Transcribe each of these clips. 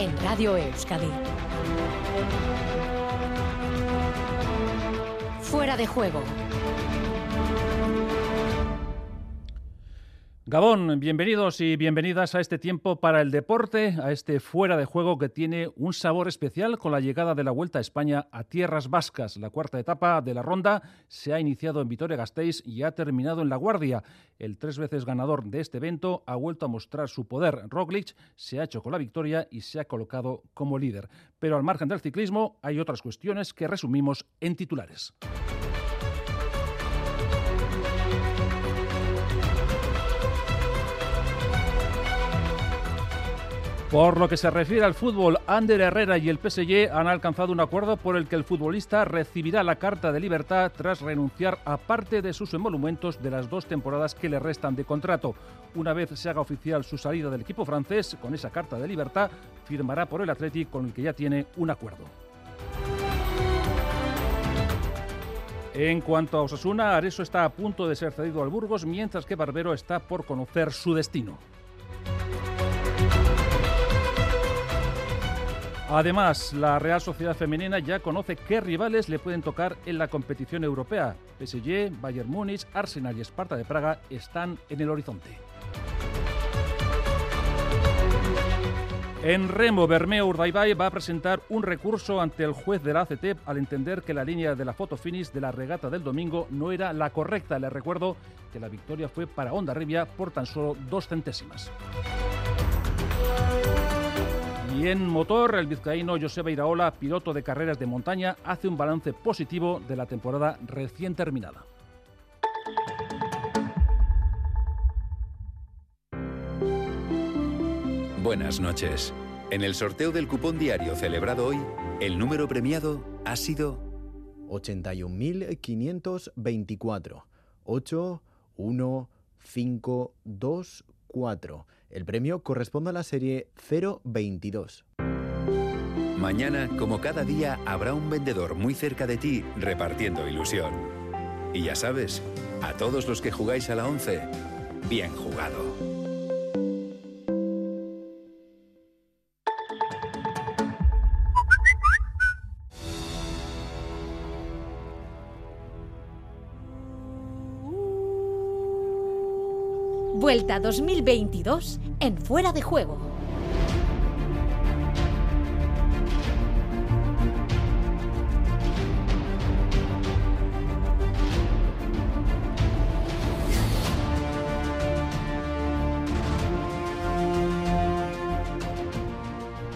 en Radio Euskadi. Fuera de juego. Gabón, bienvenidos y bienvenidas a este tiempo para el deporte, a este fuera de juego que tiene un sabor especial con la llegada de la Vuelta a España a tierras vascas. La cuarta etapa de la ronda se ha iniciado en Vitoria-Gasteiz y ha terminado en La Guardia. El tres veces ganador de este evento ha vuelto a mostrar su poder. Roglic se ha hecho con la victoria y se ha colocado como líder. Pero al margen del ciclismo hay otras cuestiones que resumimos en titulares. Por lo que se refiere al fútbol, Ander Herrera y el PSG han alcanzado un acuerdo por el que el futbolista recibirá la carta de libertad tras renunciar a parte de sus emolumentos de las dos temporadas que le restan de contrato. Una vez se haga oficial su salida del equipo francés, con esa carta de libertad, firmará por el Athletic con el que ya tiene un acuerdo. En cuanto a Osasuna, Areso está a punto de ser cedido al Burgos, mientras que Barbero está por conocer su destino. Además, la Real Sociedad Femenina ya conoce qué rivales le pueden tocar en la competición europea. PSG, Bayern Múnich, Arsenal y Esparta de Praga están en el horizonte. En Remo, Bermeo Urdaibai va a presentar un recurso ante el juez de la ACT al entender que la línea de la foto finish de la regata del domingo no era la correcta. Le recuerdo que la victoria fue para Honda Rivia por tan solo dos centésimas. Y en motor, el vizcaíno Joseba Iraola, piloto de carreras de montaña, hace un balance positivo de la temporada recién terminada. Buenas noches. En el sorteo del cupón diario celebrado hoy, el número premiado ha sido 81.524. 8, 1, 5, 2, 4. El premio corresponde a la serie 022. Mañana, como cada día, habrá un vendedor muy cerca de ti repartiendo ilusión. Y ya sabes, a todos los que jugáis a la 11, bien jugado. Vuelta 2022 en Fuera de Juego.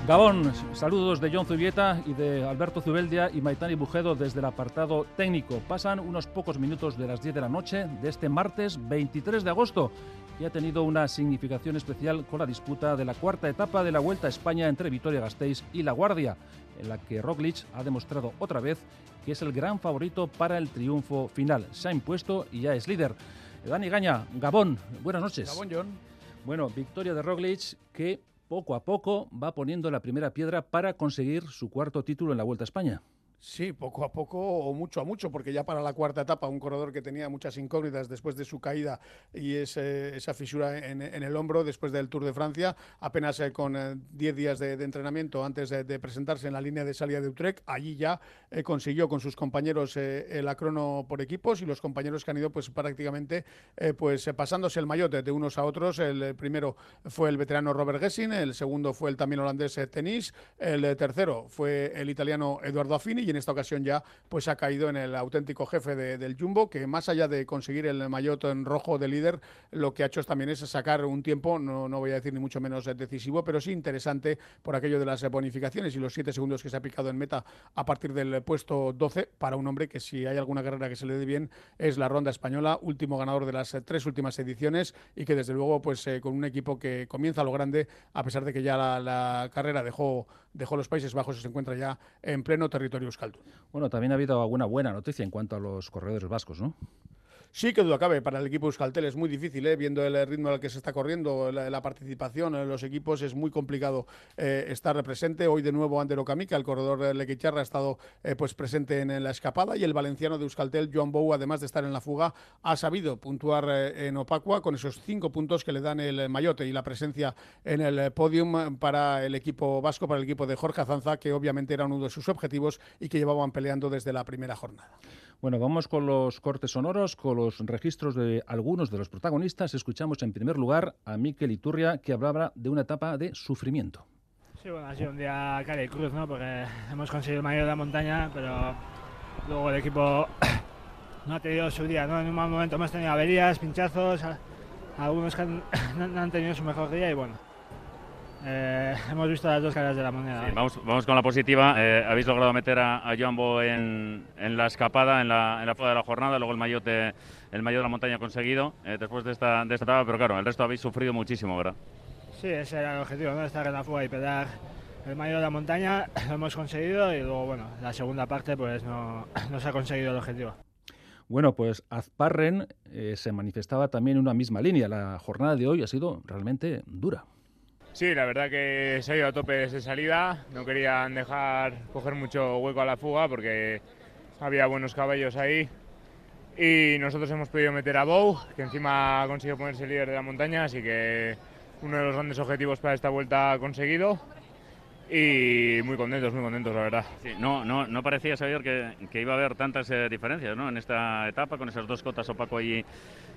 Gabón, saludos de John Zubieta y de Alberto Zubeldia y Maitani Bujedo desde el apartado técnico. Pasan unos pocos minutos de las 10 de la noche de este martes 23 de agosto y ha tenido una significación especial con la disputa de la cuarta etapa de la Vuelta a España entre Vitoria-Gasteiz y La Guardia, en la que Roglic ha demostrado otra vez que es el gran favorito para el triunfo final. Se ha impuesto y ya es líder. Dani Gaña, Gabón, buenas noches. Gabón, John. Bueno, victoria de Roglic que poco a poco va poniendo la primera piedra para conseguir su cuarto título en la Vuelta a España. Sí, poco a poco o mucho a mucho, porque ya para la cuarta etapa, un corredor que tenía muchas incógnitas después de su caída y esa fisura en, el hombro después del Tour de Francia, apenas eh, con 10 eh, días de, entrenamiento antes de, presentarse en la línea de salida de Utrecht, allí ya eh, consiguió con sus compañeros el acrono por equipos y los compañeros que han ido pues prácticamente pues pasándose el mayote de unos a otros. El primero fue el veterano Robert Gessin, el segundo fue el también holandés Tenis, el tercero fue el italiano Eduardo Affini en esta ocasión ya pues ha caído en el auténtico jefe del Jumbo, que más allá de conseguir el maillot en rojo de líder, lo que ha hecho también es sacar un tiempo, no, no voy a decir ni mucho menos decisivo, pero sí interesante por aquello de las bonificaciones y los siete segundos que se ha picado en meta a partir del puesto 12 para un hombre que si hay alguna carrera que se le dé bien es la ronda española, último ganador de las tres últimas ediciones y que desde luego pues eh, con un equipo que comienza a lo grande a pesar de que ya la, la carrera dejó, dejó los Países Bajos y se encuentra ya en pleno territorio bueno, también ha habido alguna buena noticia en cuanto a los corredores vascos, ¿no? Sí, que duda cabe, para el equipo Euskaltel es muy difícil, ¿eh? viendo el ritmo al que se está corriendo, la, participación en los equipos, es muy complicado eh, estar presente. Hoy de nuevo Ander Okamica, el corredor Lequicharra, ha estado eh, pues presente en, la escapada y el valenciano de Euskaltel, Joan Bou, además de estar en la fuga, ha sabido puntuar en Opacua con esos cinco puntos que le dan el mayote y la presencia en el podium para el equipo vasco, para el equipo de Jorge Azanza, que obviamente era uno de sus objetivos y que llevaban peleando desde la primera jornada. Bueno, vamos con los cortes sonoros, con los registros de algunos de los protagonistas. Escuchamos en primer lugar a Miquel Iturria, que hablaba de una etapa de sufrimiento. Sí, bueno, ha sido un día cara y cruz, ¿no? Porque hemos conseguido el mayor de la montaña, pero luego el equipo no ha tenido su día, ¿no? En un mal momento hemos tenido averías, pinchazos, algunos que no han tenido su mejor día y bueno, eh, hemos visto las dos caras de la moneda. vamos, vamos, con la positiva. Eh, habéis logrado meter a, a Joambo en, en, la escapada, en la, en la de la jornada, luego el maillot de, el maillot de la montaña conseguido eh, después de esta, de esta etapa, pero claro, el resto habéis sufrido muchísimo, ¿verdad? Sí, ese era el objetivo, ¿no? estar en la fuga y pedar el maillot de la montaña, lo hemos conseguido y luego, bueno, la segunda parte pues no, no se ha conseguido el objetivo. Bueno, pues Azparren se manifestaba también en una misma línea. La jornada de hoy ha sido realmente dura. Sí, la verdad que se ha ido a tope desde salida. No querían dejar coger mucho hueco a la fuga porque había buenos caballos ahí. Y nosotros hemos podido meter a Bow, que encima ha conseguido ponerse líder de la montaña, así que uno de los grandes objetivos para esta vuelta conseguido. Y muy contentos, muy contentos, la verdad. no, no, no parecía, saber que, iba a haber tantas eh, diferencias ¿no? en esta etapa con esas dos cotas Opaco y,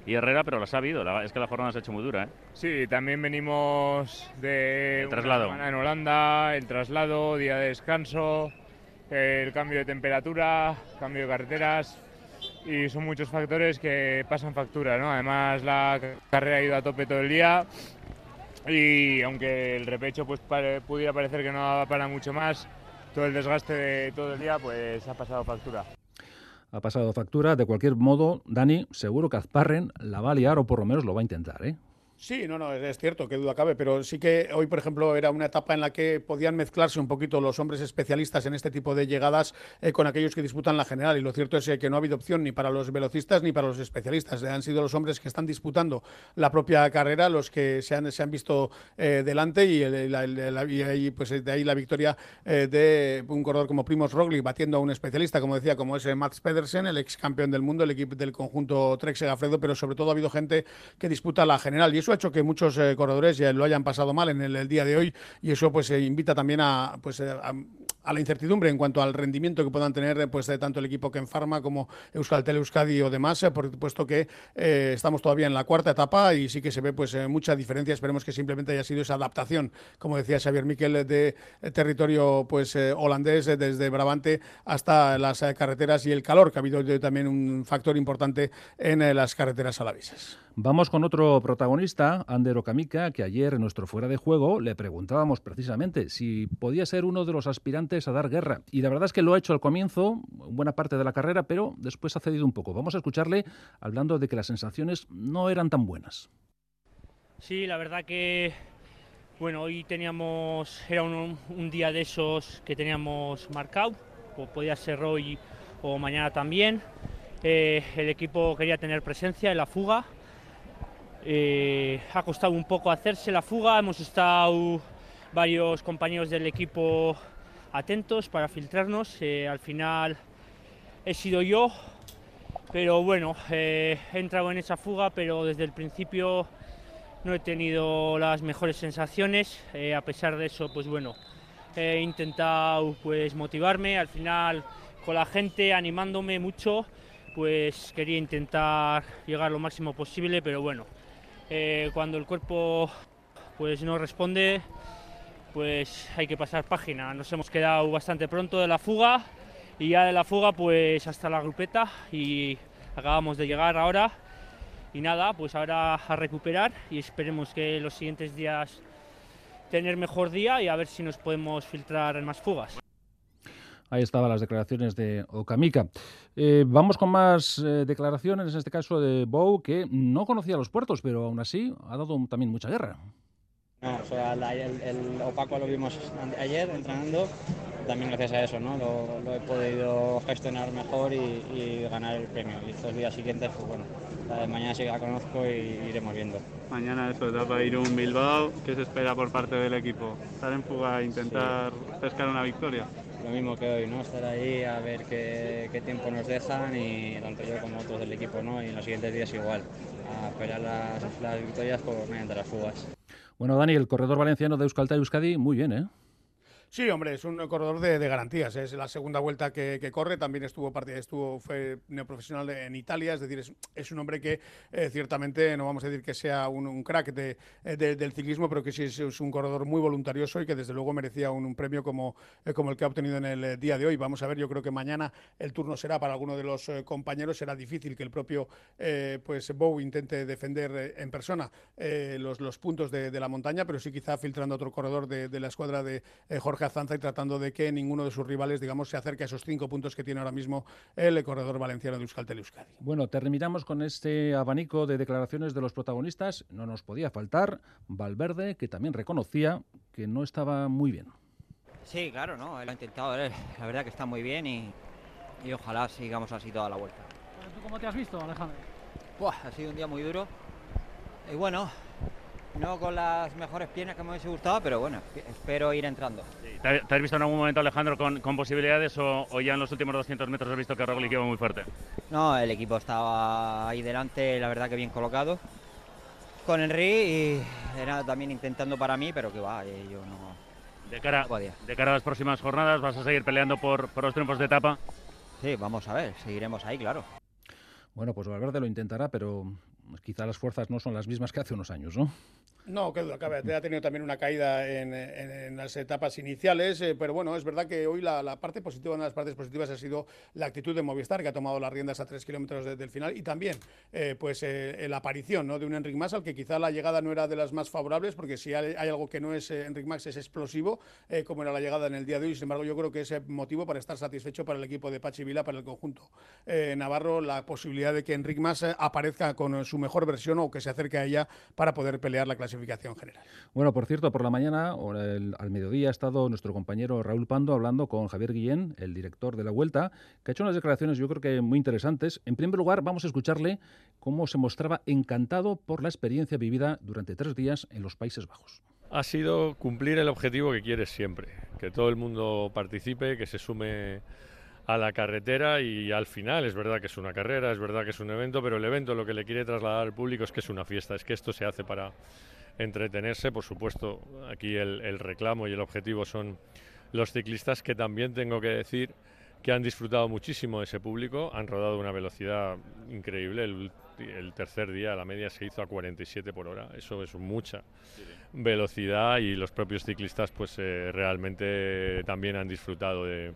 y Herrera, pero las ha habido. es que la jornada se ha hecho muy dura. ¿eh? Sí, también venimos de el traslado. en Holanda, el traslado, día de descanso, el cambio de temperatura, cambio de carreteras y son muchos factores que pasan factura. ¿no? Además, la carrera ha ido a tope todo el día y aunque el repecho pues pudiera parecer que no daba para mucho más, todo el desgaste de todo el día pues ha pasado factura ha pasado factura. De cualquier modo, Dani, seguro que Azparren la va a liar o por lo menos lo va a intentar, ¿eh? Sí, no, no, es cierto, qué duda cabe, pero sí que hoy, por ejemplo, era una etapa en la que podían mezclarse un poquito los hombres especialistas en este tipo de llegadas eh, con aquellos que disputan la general. Y lo cierto es eh, que no ha habido opción ni para los velocistas ni para los especialistas. han sido los hombres que están disputando la propia carrera los que se han, visto eh, delante y, ahí, pues, de ahí la victoria de un corredor como Primos Roglic batiendo a un especialista, como decía, como es Max Pedersen, el ex campeón del mundo, el equipo del conjunto Trek Segafredo, pero sobre todo ha habido gente que disputa la general. Y eso ha hecho que muchos eh, corredores ya lo hayan pasado mal en el, día de hoy y eso pues eh, invita también a, pues, eh, a, la incertidumbre en cuanto al rendimiento que puedan tener pues, de tanto el equipo que en Farma como Euskaltel, Euskadi o demás, por puesto que estamos todavía en la cuarta etapa y sí que se ve pues mucha diferencia. Esperemos que simplemente haya sido esa adaptación, como decía Xavier Miquel, de territorio pues holandés desde Brabante hasta las carreteras y el calor, que ha habido también un factor importante en las carreteras alavisas. Vamos con otro protagonista, Ander Okamika, que ayer en nuestro fuera de juego le preguntábamos precisamente si podía ser uno de los aspirantes a dar guerra. Y la verdad es que lo ha hecho al comienzo, buena parte de la carrera, pero después ha cedido un poco. Vamos a escucharle hablando de que las sensaciones no eran tan buenas. Sí, la verdad que bueno, hoy teníamos, era un, día de esos que teníamos marcado, podía ser hoy o mañana también. Eh, el equipo quería tener presencia en la fuga, eh, ha costado un poco hacerse la fuga, hemos estado varios compañeros del equipo atentos para filtrarnos. Eh, al final he sido yo, pero bueno, eh, he entrado en esa fuga, pero desde el principio no he tenido las mejores sensaciones. a pesar de eso, pues bueno, he intentado pues motivarme. Al final, con la gente animándome mucho, pues quería intentar llegar lo máximo posible, pero bueno, eh, cuando el cuerpo pues no responde, pues hay que pasar página. Nos hemos quedado bastante pronto de la fuga y ya de la fuga pues hasta la grupeta y acabamos de llegar ahora. Y nada, pues ahora a recuperar y esperemos que los siguientes días tener mejor día y a ver si nos podemos filtrar en más fugas. Ahí estaban las declaraciones de Okamika. Eh, vamos con más eh, declaraciones, en este caso de Bow, que no conocía los puertos, pero aún así ha dado también mucha guerra. No, o sea, el, opaco lo vimos ayer entrenando también gracias a eso, ¿no? Lo, he podido gestionar mejor y, ganar el premio. Y estos días siguientes, pues bueno, la de mañana sí que la conozco y iremos viendo. Mañana eso, etapa un Bilbao, ¿qué se espera por parte del equipo? ¿Estar en fuga e intentar pescar una victoria? Lo mismo que hoy, ¿no? Estar ahí a ver qué, qué, tiempo nos dejan y tanto yo como otros del equipo, ¿no? Y en los siguientes días igual, a esperar las, las victorias por mediante las fugas. Bueno, Dani, el corredor valenciano de Euskaltel Euskadi, muy bien, ¿eh? Sí, hombre, es un corredor de, garantías. Es la segunda vuelta que, corre. También estuvo, estuvo fue neoprofesional en Italia. Es decir, es, un hombre que eh, ciertamente no vamos a decir que sea un, crack de, del ciclismo, pero que sí es, un corredor muy voluntarioso y que desde luego merecía un, premio como, eh, como el que ha obtenido en el eh, día de hoy. Vamos a ver, yo creo que mañana el turno será para alguno de los compañeros. Será difícil que el propio pues Bow intente defender en persona los, los puntos de, la montaña, pero sí quizá filtrando otro corredor de, de la escuadra de Jorge Jorge y tratando de que ninguno de sus rivales, digamos, se acerque a esos cinco puntos que tiene ahora mismo el corredor valenciano de Euskaltel Euskadi. Bueno, terminamos con este abanico de declaraciones de los protagonistas. No nos podía faltar Valverde, que también reconocía que no estaba muy bien. Sí, claro, no, él ha intentado, la verdad que está muy bien y, ojalá sigamos así toda la vuelta. ¿Tú cómo te has visto, Alejandro? ha sido un día muy duro. Y bueno, no con las mejores piernas que me hubiese gustado, pero bueno, espero ir entrando. ¿Te, has visto en algún momento, Alejandro, con, posibilidades o, ya en los últimos 200 metros has visto que Roglic iba muy fuerte? No, el equipo estaba ahí delante, la verdad que bien colocado. Con Henry y era también intentando para mí, pero que va, eh, yo no. De cara, de cara a las próximas jornadas, ¿vas a seguir peleando por, por los triunfos de etapa? Sí, vamos a ver, seguiremos ahí, claro. Bueno, pues Valverde lo intentará, pero quizá las fuerzas no son las mismas que hace unos años, ¿no? No, que duda Ha tenido también una caída en, las etapas iniciales, eh, pero bueno, es verdad que hoy la, parte positiva, una de las partes positivas ha sido la actitud de Movistar, que ha tomado las riendas a tres kilómetros del final, y también eh, pues eh, la aparición ¿no? de un Enric Mas, al que quizá la llegada no era de las más favorables, porque si hay, algo que no es Enric Mas es explosivo, como era la llegada en el día de hoy. Sin embargo, yo creo que es motivo para estar satisfecho para el equipo de Pachi Vila, para el conjunto Navarro, la posibilidad de que Enric Mas aparezca con su mejor versión o que se acerque a ella para poder pelear la clasificación general. Bueno, por cierto, por la mañana o al mediodía ha estado nuestro compañero Raúl Pando hablando con Javier Guillén, el director de la Vuelta, que ha hecho unas declaraciones yo creo que muy interesantes. En primer lugar, vamos a escucharle cómo se mostraba encantado por la experiencia vivida durante tres días en los Países Bajos. Ha sido cumplir el objetivo que quieres siempre, que todo el mundo participe, que se sume a la carretera y al final es verdad que es una carrera, es verdad que es un evento, pero el evento lo que le quiere trasladar al público es que es una fiesta, es que esto se hace para entretenerse. Por supuesto, aquí el, reclamo y el objetivo son los ciclistas que también tengo que decir que han disfrutado muchísimo de ese público, han rodado una velocidad increíble. El, tercer día la media se hizo a 47 por hora, eso es mucha velocidad y los propios ciclistas pues eh, realmente también han disfrutado de,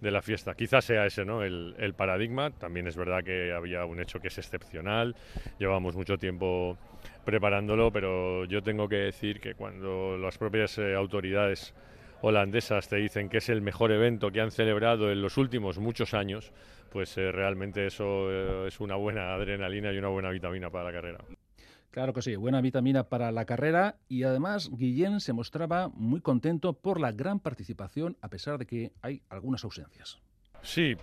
de la fiesta. Quizás sea ese ¿no? El, paradigma. También es verdad que había un hecho que es excepcional. Llevamos mucho tiempo preparándolo, pero yo tengo que decir que cuando las propias eh, autoridades holandesas te dicen que es el mejor evento que han celebrado en los últimos muchos años, pues eh, realmente eso eh, es una buena adrenalina y una buena vitamina para la carrera. Claro que sí, buena vitamina para la carrera y además Guillén se mostraba muy contento por la gran participación a pesar de que hay algunas ausencias. Sí,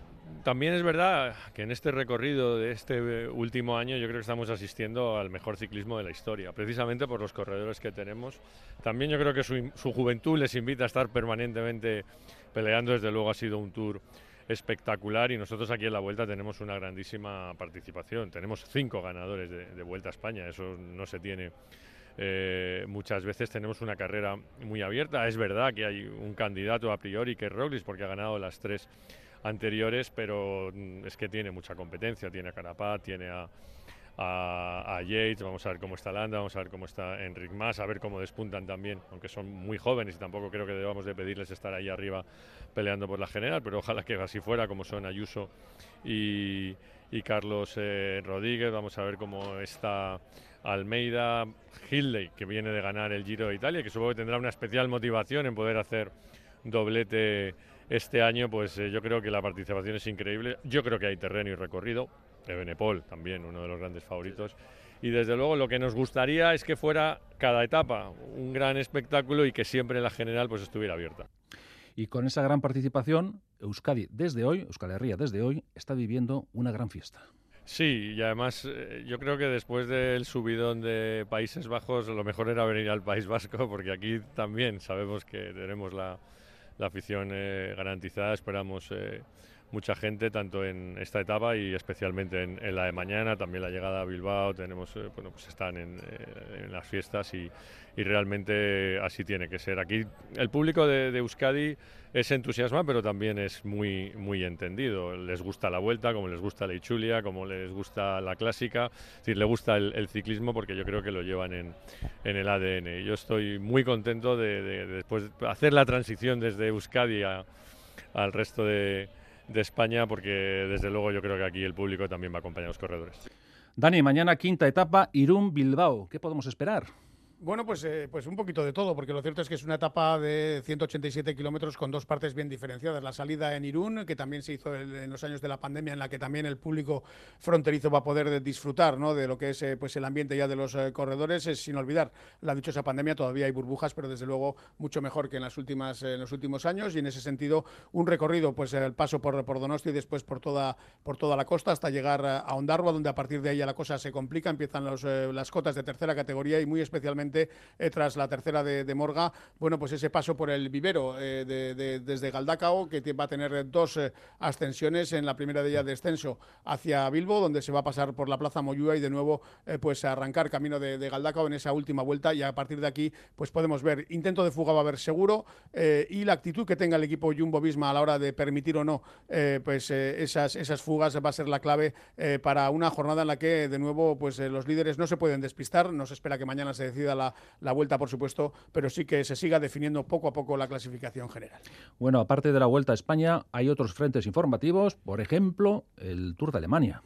también es verdad que en este recorrido de este último año yo creo que estamos asistiendo al mejor ciclismo de la historia, precisamente por los corredores que tenemos. También yo creo que su, su juventud les invita a estar permanentemente peleando, desde luego ha sido un tour espectacular y nosotros aquí en la Vuelta tenemos una grandísima participación. Tenemos cinco ganadores de, Vuelta a España, eso no se tiene eh, muchas veces. Tenemos una carrera muy abierta. Es verdad que hay un candidato a priori que es Roglic porque ha ganado las tres anteriores, pero mm, es que tiene mucha competencia. Tiene a Carapaz, tiene a, a, Yates, vamos a ver cómo está Landa, vamos a ver cómo está Enric Mas, a ver cómo despuntan también, aunque son muy jóvenes y tampoco creo que debamos de pedirles estar ahí arriba peleando por la general, pero ojalá que así fuera, como son Ayuso y, Carlos eh, Rodríguez, vamos a ver cómo está Almeida, Hindley, que viene de ganar el Giro de Italia, que supongo que tendrá una especial motivación en poder hacer doblete este año, pues eh, yo creo que la participación es increíble. Yo creo que hay terreno y recorrido. Benepol también, uno de los grandes favoritos. Y desde luego lo que nos gustaría es que fuera cada etapa un gran espectáculo y que siempre la general pues estuviera abierta. Y con esa gran participación, Euskadi desde hoy, Euskal Herria desde hoy, está viviendo una gran fiesta. Sí, y además eh, yo creo que después del subidón de Países Bajos, lo mejor era venir al País Vasco, porque aquí también sabemos que tenemos la, afición eh, garantizada. Esperamos eh, mucha gente, tanto en esta etapa y especialmente en, la de mañana. También la llegada a Bilbao, tenemos, eh, bueno, pues están en, eh, las fiestas y, realmente así tiene que ser. Aquí el público de, Euskadi es entusiasma, pero también es muy, muy entendido. Les gusta la vuelta, como les gusta la Ichulia, como les gusta la clásica. Es decir, le gusta el, ciclismo porque yo creo que lo llevan en, el ADN. Yo estoy muy contento de, después hacer la transición desde Euskadi al resto de, de España, porque desde luego yo creo que aquí el público también va a acompañar a los corredores. Dani, mañana quinta etapa, Irún-Bilbao. ¿Qué podemos esperar? Bueno, pues, eh, pues un poquito de todo, porque lo cierto es que es una etapa de 187 kilómetros con dos partes bien diferenciadas. La salida en Irún, que también se hizo en los años de la pandemia, en la que también el público fronterizo va a poder disfrutar ¿no? de lo que es eh, pues el ambiente ya de los eh, corredores, sin olvidar la dichosa pandemia, todavía hay burbujas, pero desde luego mucho mejor que en, las últimas, en los últimos años. Y en ese sentido, un recorrido, pues el paso por, por Donosti y después por toda, por toda la costa hasta llegar a Ondarroa, donde a partir de ahí ya la cosa se complica, empiezan los, las cotas de tercera categoría y muy especialmente eh, tras la tercera de, Morga, bueno, pues ese paso por el vivero eh, desde Galdacao, que va a tener dos eh, ascensiones, en la primera de ellas descenso hacia Bilbo, donde se va a pasar por la Plaza Moyúa y de nuevo pues arrancar camino de, Galdacao en esa última vuelta y a partir de aquí pues podemos ver intento de fuga va a haber seguro y la actitud que tenga el equipo Jumbo Visma a la hora de permitir o no pues esas, esas fugas va a ser la clave para una jornada en la que de nuevo pues los líderes no se pueden despistar, no se espera que mañana se decida la, la vuelta, por supuesto, pero sí que se siga definiendo poco a poco la clasificación general. Bueno, aparte de la Vuelta a España, hay otros frentes informativos, por ejemplo, el Tour de Alemania.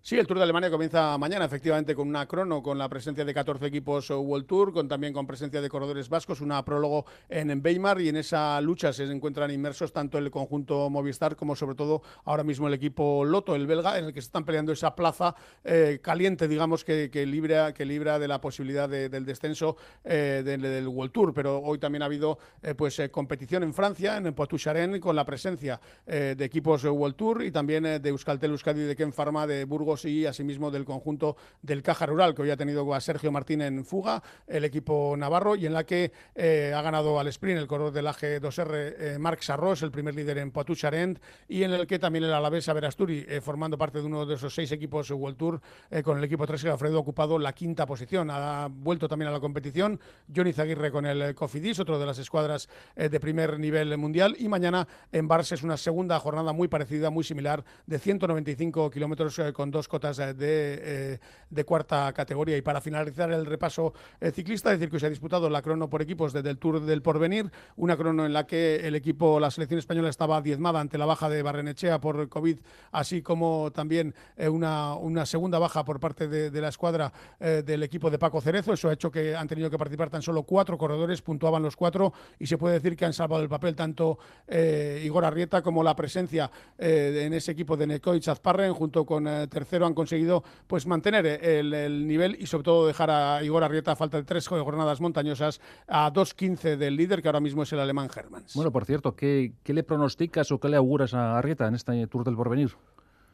Sí, el Tour de Alemania comienza mañana, efectivamente, con una crono, con la presencia de 14 equipos World Tour, con también con presencia de corredores vascos, una prólogo en Weimar y en esa lucha se encuentran inmersos tanto el conjunto Movistar como sobre todo ahora mismo el equipo Loto, el belga, en el que se están peleando esa plaza eh, caliente, digamos, que, libra, que libra de la posibilidad del descenso eh, del, World Tour. Pero hoy también ha habido eh, pues competición en Francia, en Poitou-Charentes, con la presencia de equipos World Tour y también de Euskaltel Euskadi de Ken Pharma de Burgos y asimismo del conjunto del Caja Rural, que hoy ha tenido a Sergio Martín en fuga, el equipo navarro, y en la que eh, ha ganado al sprint el corredor del AG2R, eh, Marc Sarros, el primer líder en poitou charent y en el que también el Alavés Averasturi, eh, formando parte de uno de esos seis equipos World Tour, con el equipo 3 Alfredo ha ocupado la quinta posición. Ha vuelto también a la competición Johnny Zaguirre con el Cofidis, otro de las escuadras de primer nivel mundial, y mañana en Barça es una segunda jornada muy parecida, muy similar, de 195 kilómetros con dos cotas eh, eh, de, cuarta categoría. Y para finalizar el repaso eh, ciclista, decir que se ha disputado la crono por equipos desde el Tour del Porvenir, una crono en la que el equipo, la selección española estaba diezmada ante la baja de Barrenechea por COVID, así como también una, una, segunda baja por parte de, la escuadra del equipo de Paco Cerezo. Eso ha hecho que han tenido que participar tan solo cuatro corredores, puntuaban los cuatro y se puede decir que han salvado el papel tanto Igor Arrieta como la presencia en ese equipo de Necoich Azparren junto con tercero han conseguido pues mantener el, nivel y sobre todo dejar a Igor Arrieta a falta de tres jornadas montañosas a 2.15 del líder que ahora mismo es el alemán Hermans. Bueno, por cierto, ¿qué, ¿qué, le pronosticas o qué le auguras a Arrieta en este Tour del Porvenir?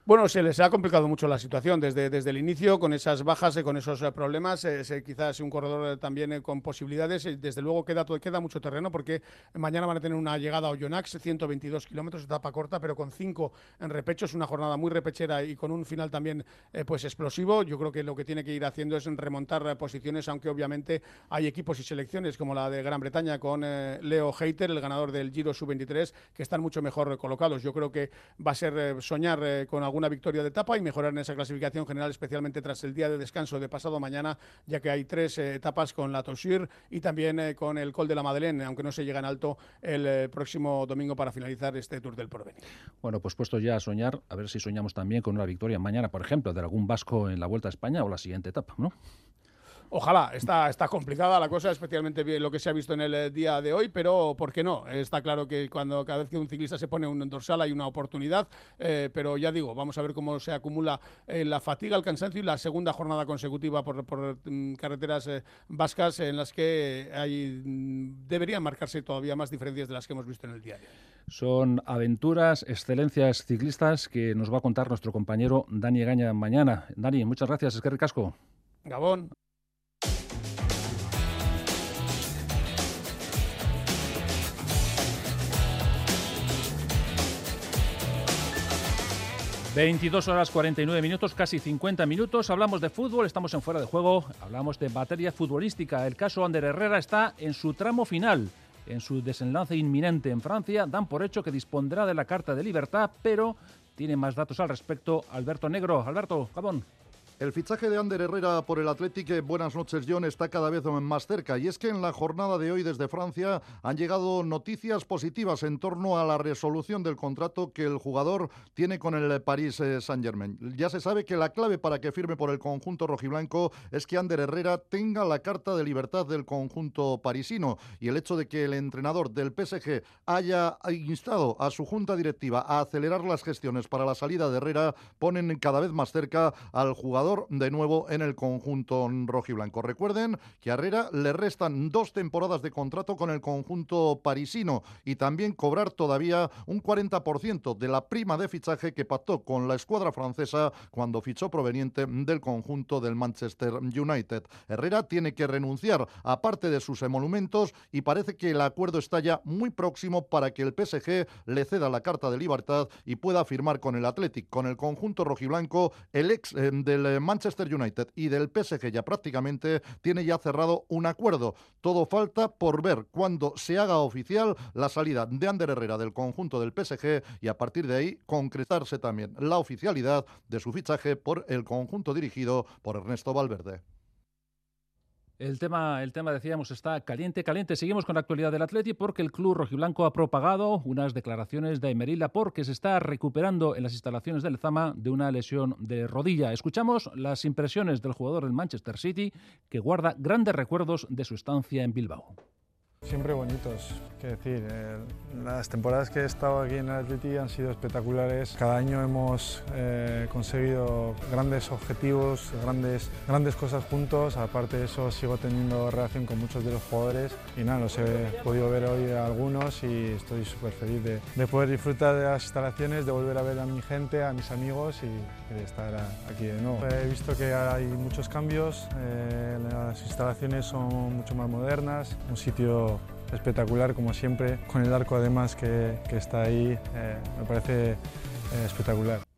Bueno, se les ha complicado mucho la situación desde, desde el inicio, con esas bajas, y con esos eh, problemas. Eh, quizás un corredor eh, también con posibilidades. Desde luego queda, queda mucho terreno porque mañana van a tener una llegada a Oyonnax, 122 kilómetros, etapa corta, pero con cinco en repecho. Es una jornada muy repechera y con un final también pues explosivo. Yo creo que lo que tiene que ir haciendo es remontar posiciones, aunque obviamente hay equipos y selecciones como la de Gran Bretaña con Leo Heiter, el ganador del Giro Sub-23, que están mucho mejor colocados. Yo creo que va a ser soñar con algún una victoria de etapa y mejorar en esa clasificación general, especialmente tras el día de descanso de pasado mañana, ya que hay tres eh, etapas con la Toshir y también eh, con el Col de la Madeleine, aunque no se llega en alto el eh, próximo domingo para finalizar este Tour del Porvenir. Bueno, pues puesto ya a soñar, a ver si soñamos también con una victoria mañana, por ejemplo, de algún vasco en la Vuelta a España o la siguiente etapa, ¿no? Ojalá, está, está complicada la cosa, especialmente lo que se ha visto en el eh, día de hoy, pero ¿por qué no? Está claro que cuando cada vez que un ciclista se pone un dorsal hay una oportunidad, eh, pero ya digo, vamos a ver cómo se acumula eh, la fatiga, el cansancio y la segunda jornada consecutiva por, mm, carreteras vascas en las que hay, mm, deberían marcarse todavía más diferencias de las que hemos visto en el día de hoy. Son aventuras, excelencias ciclistas que nos va a contar nuestro compañero Dani Gaña mañana. Dani, muchas gracias. Es que ricasco. Gabón. 22 horas 49 minutos, casi 50 minutos. Hablamos de fútbol, estamos en fuera de juego, hablamos de materia futbolística. El caso Ander Herrera está en su tramo final, en su desenlace inminente en Francia. Dan por hecho que dispondrá de la carta de libertad, pero tiene más datos al respecto Alberto Negro. Alberto, Gabón. El fichaje de Ander Herrera por el Atlético, buenas noches John, está cada vez más cerca y es que en la jornada de hoy desde Francia han llegado noticias positivas en torno a la resolución del contrato que el jugador tiene con el Paris Saint-Germain. Ya se sabe que la clave para que firme por el conjunto rojiblanco es que Ander Herrera tenga la carta de libertad del conjunto parisino y el hecho de que el entrenador del PSG haya instado a su junta directiva a acelerar las gestiones para la salida de Herrera ponen cada vez más cerca al jugador de nuevo en el conjunto rojiblanco. Recuerden que a Herrera le restan dos temporadas de contrato con el conjunto parisino y también cobrar todavía un 40% de la prima de fichaje que pactó con la escuadra francesa cuando fichó proveniente del conjunto del Manchester United. Herrera tiene que renunciar a parte de sus emolumentos y parece que el acuerdo está ya muy próximo para que el PSG le ceda la carta de libertad y pueda firmar con el Athletic, con el conjunto rojiblanco, el ex eh, del Manchester United y del PSG ya prácticamente tiene ya cerrado un acuerdo. Todo falta por ver cuándo se haga oficial la salida de Ander Herrera del conjunto del PSG y a partir de ahí concretarse también la oficialidad de su fichaje por el conjunto dirigido por Ernesto Valverde. El tema, el tema, decíamos, está caliente, caliente. Seguimos con la actualidad del Atleti porque el club rojiblanco ha propagado unas declaraciones de Emeril porque se está recuperando en las instalaciones del Zama de una lesión de rodilla. Escuchamos las impresiones del jugador del Manchester City que guarda grandes recuerdos de su estancia en Bilbao. Siempre bonitos, qué decir. Eh, las temporadas que he estado aquí en el Atleti han sido espectaculares. Cada año hemos eh, conseguido grandes objetivos, grandes, grandes cosas juntos. Aparte de eso, sigo teniendo relación con muchos de los jugadores y nada, los he podido ver hoy a algunos y estoy súper feliz de, de, poder disfrutar de las instalaciones, de volver a ver a mi gente, a mis amigos y, de estar aquí de nuevo. He visto que hay muchos cambios, eh, las instalaciones son mucho más modernas, un sitio espectacular como siempre, con el arco además que, está ahí, eh, me parece eh, espectacular.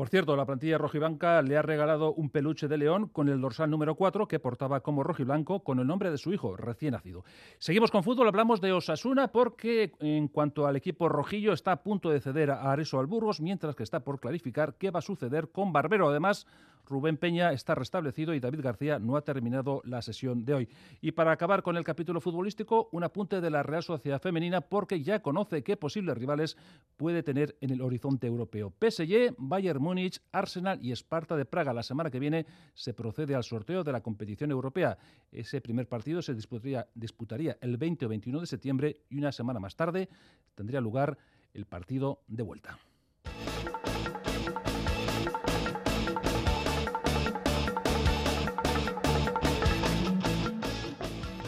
Por cierto, la plantilla rojiblanca le ha regalado un peluche de león con el dorsal número 4 que portaba como rojiblanco con el nombre de su hijo recién nacido. Seguimos con fútbol, hablamos de Osasuna porque en cuanto al equipo rojillo está a punto de ceder a Areso Alburgos, mientras que está por clarificar qué va a suceder con Barbero. Además, Rubén Peña está restablecido y David García no ha terminado la sesión de hoy. Y para acabar con el capítulo futbolístico, un apunte de la Real Sociedad Femenina porque ya conoce qué posibles rivales puede tener en el horizonte europeo. PSG, Bayern Múnich, Arsenal y Esparta de Praga. La semana que viene se procede al sorteo de la competición europea. Ese primer partido se disputaría, disputaría el 20 o 21 de septiembre y una semana más tarde tendría lugar el partido de vuelta.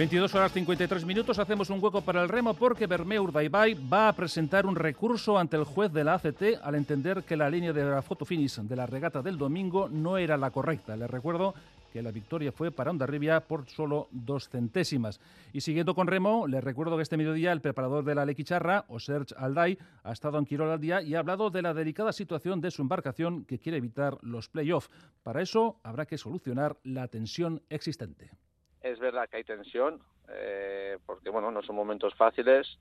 22 horas 53 minutos, hacemos un hueco para el remo porque Bermeur Urdaibai va a presentar un recurso ante el juez de la ACT al entender que la línea de la foto finish de la regata del domingo no era la correcta. Les recuerdo que la victoria fue para Ondarribia por solo dos centésimas. Y siguiendo con remo, les recuerdo que este mediodía el preparador de la Lequicharra, Serge Alday, ha estado en Quirol al día y ha hablado de la delicada situación de su embarcación que quiere evitar los playoffs. Para eso habrá que solucionar la tensión existente es verdad que hay tensión, eh, porque bueno, no son momentos fáciles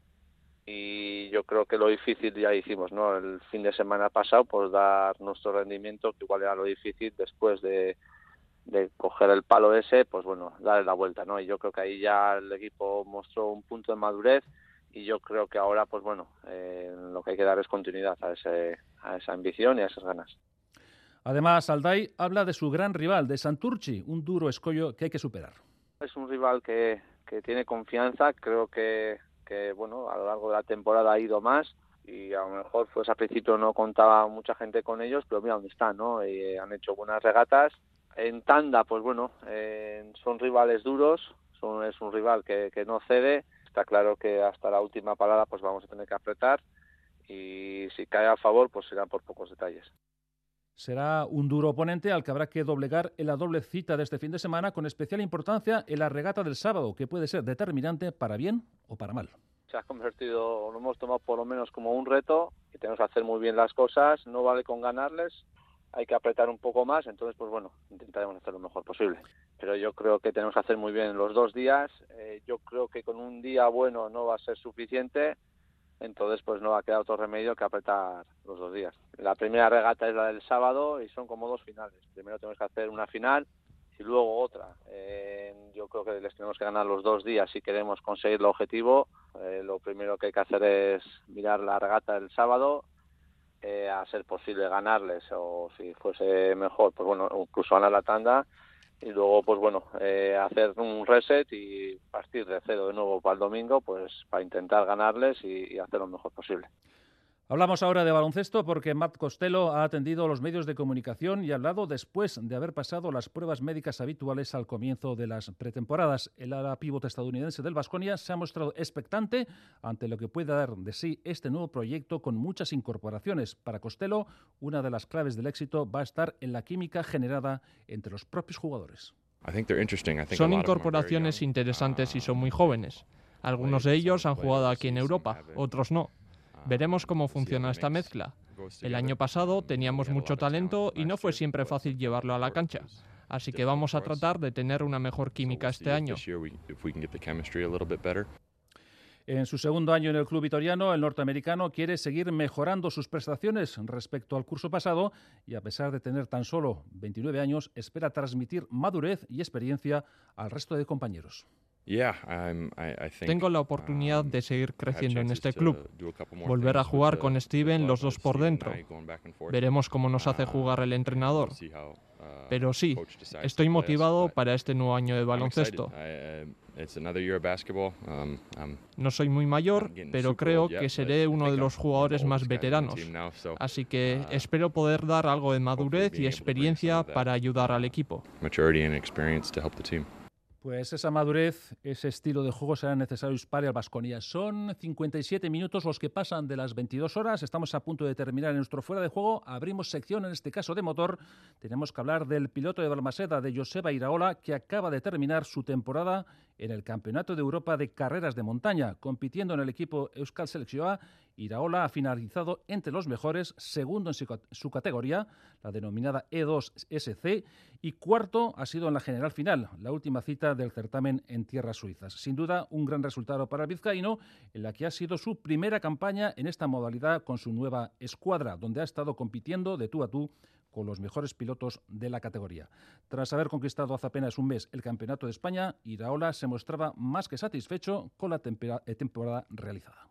y yo creo que lo difícil ya hicimos, ¿no? El fin de semana pasado, pues dar nuestro rendimiento, que igual era lo difícil después de, de coger el palo ese, pues bueno, darle la vuelta, ¿no? Y yo creo que ahí ya el equipo mostró un punto de madurez y yo creo que ahora, pues bueno, eh, lo que hay que dar es continuidad a, ese, a esa ambición y a esas ganas. Además, Alday habla de su gran rival, de Santurci, un duro escollo que hay que superar. Es un rival que, que tiene confianza, creo que, bueno, a lo largo de la temporada ha ido más y a lo mejor pues al principio no contaba mucha gente con ellos, pero mira dónde están, ¿no? Y, eh, han hecho buenas regatas. En tanda, pues bueno, son rivales duros, son, es un rival que, que no cede. Está claro que hasta la última parada pues vamos a tener que apretar y si cae a favor pues será por pocos detalles. Será un duro oponente al que habrá que doblegar en la doble cita de este fin de semana, con especial importancia en la regata del sábado, que puede ser determinante para bien o para mal. Se ha convertido, lo hemos tomado por lo menos como un reto y tenemos que hacer muy bien las cosas. No vale con ganarles, hay que apretar un poco más. Entonces, pues bueno, intentaremos hacer lo mejor posible. Pero yo creo que tenemos que hacer muy bien los dos días. Eh, yo creo que con un día bueno no va a ser suficiente entonces pues no va a quedar otro remedio que apretar los dos días. La primera regata es la del sábado y son como dos finales. Primero tenemos que hacer una final y luego otra. Eh, yo creo que les tenemos que ganar los dos días si queremos conseguir el objetivo. Eh, lo primero que hay que hacer es mirar la regata del sábado, eh, a ser posible ganarles o si fuese mejor, pues bueno, incluso ganar la tanda y luego pues bueno eh, hacer un reset y partir de cero de nuevo para el domingo pues para intentar ganarles y, y, hacer lo mejor posible. Hablamos ahora de baloncesto porque Matt Costello ha atendido a los medios de comunicación y ha hablado después de haber pasado las pruebas médicas habituales al comienzo de las pretemporadas. El ala pivote estadounidense del Vasconia se ha mostrado expectante ante lo que puede dar de sí este nuevo proyecto con muchas incorporaciones. Para Costello, una de las claves del éxito va a estar en la química generada entre los propios jugadores. Son incorporaciones interesantes y son muy jóvenes. Algunos de ellos han jugado aquí en Europa, otros no. Veremos cómo funciona esta mezcla. El año pasado teníamos mucho talento y no fue siempre fácil llevarlo a la cancha. Así que vamos a tratar de tener una mejor química este año. En su segundo año en el club vitoriano, el norteamericano quiere seguir mejorando sus prestaciones respecto al curso pasado y a pesar de tener tan solo 29 años, espera transmitir madurez y experiencia al resto de compañeros. Tengo la oportunidad de seguir creciendo en este club, volver a jugar con Steven los dos por dentro. Veremos cómo nos hace jugar el entrenador. Pero sí, estoy motivado para este nuevo año de baloncesto. No soy muy mayor, pero creo que seré uno de los jugadores más veteranos. Así que espero poder dar algo de madurez y experiencia para ayudar al equipo. Pues esa madurez, ese estilo de juego será necesario para el Vasconia. Son 57 minutos los que pasan de las 22 horas. Estamos a punto de terminar en nuestro fuera de juego. Abrimos sección, en este caso de motor. Tenemos que hablar del piloto de Balmaseda, de Joseba Iraola, que acaba de terminar su temporada en el Campeonato de Europa de Carreras de Montaña, compitiendo en el equipo Euskal Selección Iraola ha finalizado entre los mejores, segundo en su categoría, la denominada E2SC, y cuarto ha sido en la general final, la última cita del certamen en tierras suizas. Sin duda, un gran resultado para el vizcaíno, en la que ha sido su primera campaña en esta modalidad con su nueva escuadra, donde ha estado compitiendo de tú a tú con los mejores pilotos de la categoría. Tras haber conquistado hace apenas un mes el Campeonato de España, Iraola se mostraba más que satisfecho con la eh, temporada realizada.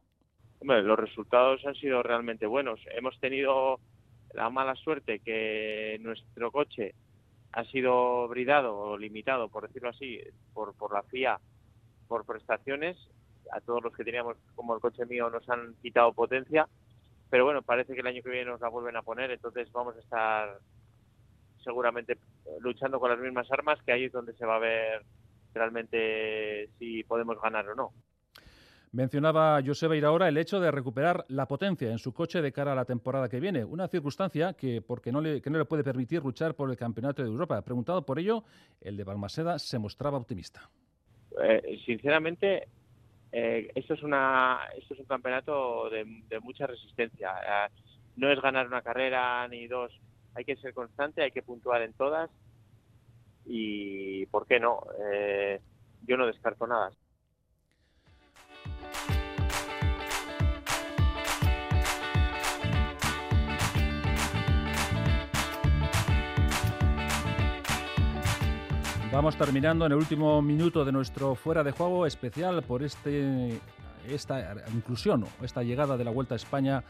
Hombre, los resultados han sido realmente buenos. Hemos tenido la mala suerte que nuestro coche ha sido bridado o limitado, por decirlo así, por, por la FIA, por prestaciones. A todos los que teníamos, como el coche mío, nos han quitado potencia pero bueno, parece que el año que viene nos la vuelven a poner, entonces vamos a estar seguramente luchando con las mismas armas, que ahí es donde se va a ver realmente si podemos ganar o no. Mencionaba Joseba Iraora el hecho de recuperar la potencia en su coche de cara a la temporada que viene, una circunstancia que, porque no le, que no le puede permitir luchar por el Campeonato de Europa. Preguntado por ello, el de Balmaseda se mostraba optimista. Eh, sinceramente, eh, esto es una esto es un campeonato de, mucha resistencia. Eh, no es ganar una carrera ni dos. Hay que ser constante hay que puntuar en todas. Y por qué no eh, yo no descarto nada Vamos terminando en el último minuto de nuestro fuera de juego especial por este esta inclusión, esta llegada de la Vuelta a España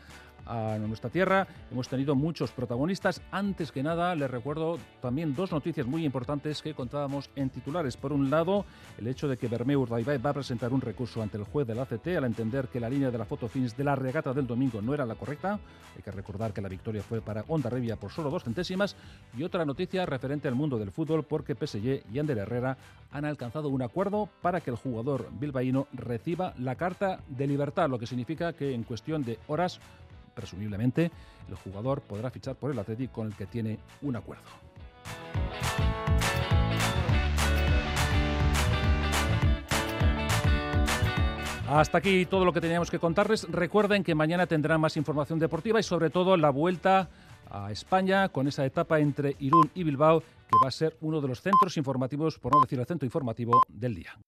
a nuestra tierra. Hemos tenido muchos protagonistas. Antes que nada, les recuerdo también dos noticias muy importantes que contábamos en titulares. Por un lado, el hecho de que Bermeu Urdaibai va a presentar un recurso ante el juez del ACT al entender que la línea de la foto finish de la regata del domingo no era la correcta. Hay que recordar que la victoria fue para Onda Revia por solo dos centésimas. Y otra noticia referente al mundo del fútbol porque PSG y Ander Herrera han alcanzado un acuerdo para que el jugador bilbaíno reciba la carta de libertad, lo que significa que en cuestión de horas presumiblemente, el jugador podrá fichar por el Atlético con el que tiene un acuerdo. Hasta aquí todo lo que teníamos que contarles. Recuerden que mañana tendrán más información deportiva y sobre todo la vuelta a España con esa etapa entre Irún y Bilbao que va a ser uno de los centros informativos, por no decir el centro informativo del día.